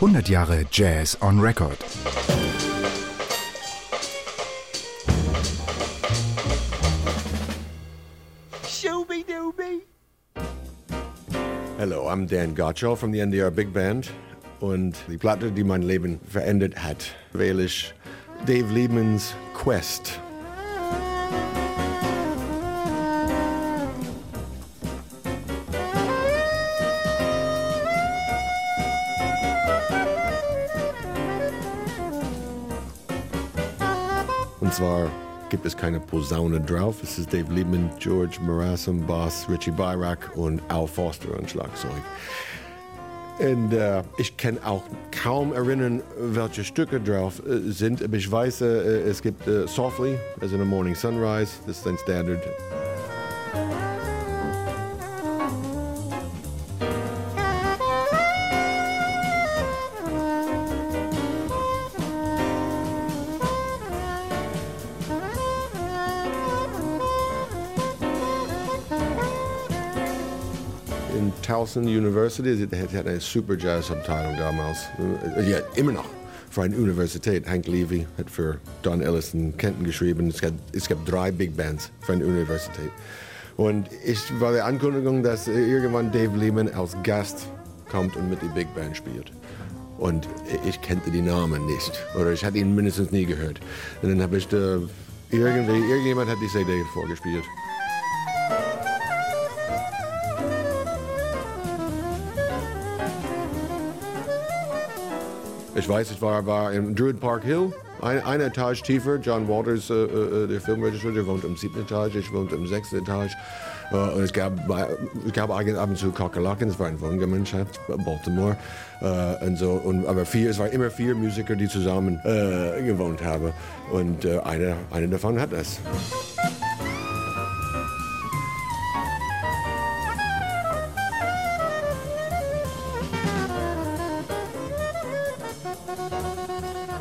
100 Jahre Jazz on Record. Hello, I'm Dan Gottschall from the NDR Big Band. Und die Platte, die mein Leben verändert hat, wähle ich Dave Liebmans Quest. Und zwar gibt es keine Posaune drauf. Es ist Dave Liebman, George Marasum, Bass, Richie Byrack und Al Foster an Schlagzeug. Und äh, ich kann auch kaum erinnern, welche Stücke drauf äh, sind. Aber ich weiß, äh, es gibt äh, Softly, as in a Morning Sunrise, das ist ein Standard. In Towson University. Sie hat eine super Jazz-Abteilung damals. Äh, Ja, immer noch. Für eine Universität. Hank Levy hat für Don Ellis in Kenton geschrieben. Es gab, es gab drei Big Bands für eine Universität. Und ich war der Ankündigung, dass äh, irgendwann Dave Lehman als Gast kommt und mit die Big Band spielt. Und ich kannte die Namen nicht. Oder ich hatte ihn mindestens nie gehört. Und dann habe ich da irgendwie, irgendjemand hat die CD vorgespielt. Ich weiß, ich war, war im Druid Park Hill, eine, eine Etage tiefer. John Walters, äh, äh, der Filmregisseur, der wohnt im siebten Etage, ich wohnte im sechsten Etage. Äh, es gab, es gab eigentlich ab und zu Kakerlaken, es war eine Wohngemeinschaft, Baltimore. Äh, und so, und, aber vier, es waren immer vier Musiker, die zusammen äh, gewohnt haben. Und äh, einer, einer davon hat das.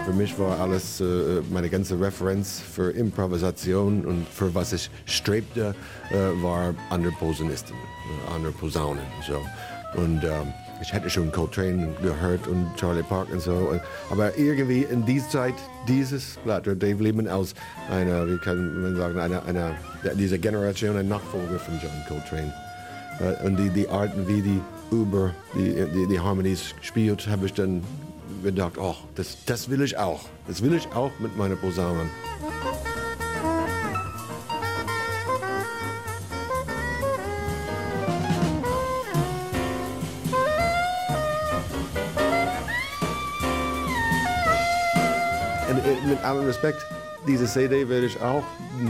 Für mich war alles, äh, meine ganze Referenz für Improvisation und für was ich strebte, äh, war andere Posaunisten, äh, andere Posaunen. So. Und ähm, ich hätte schon Coltrane gehört und Charlie Park und so. Aber irgendwie in dieser Zeit, dieses Blatt, Dave Lehman als einer, wie kann man sagen, einer, einer dieser Generation, ein Nachfolger von John Coltrane. Und die, die Arten, wie die über die, die, die Harmonies spielt, habe ich dann gedacht, oh, das, das will ich auch. Das will ich auch mit meiner Posaune. Äh, mit allem Respekt, diese CD werde ich auch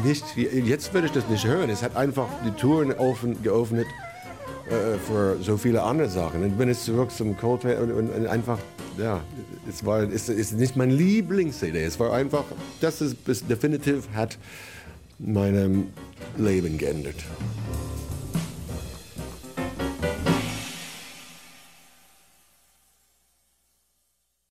nicht, jetzt werde ich das nicht hören. Es hat einfach die Touren offen, geöffnet äh, für so viele andere Sachen. Und bin jetzt zurück zum Coldplay und, und, und einfach, ja, es war, es ist nicht mein Lieblings-CD. Es war einfach, das ist definitiv hat meinem Leben geändert.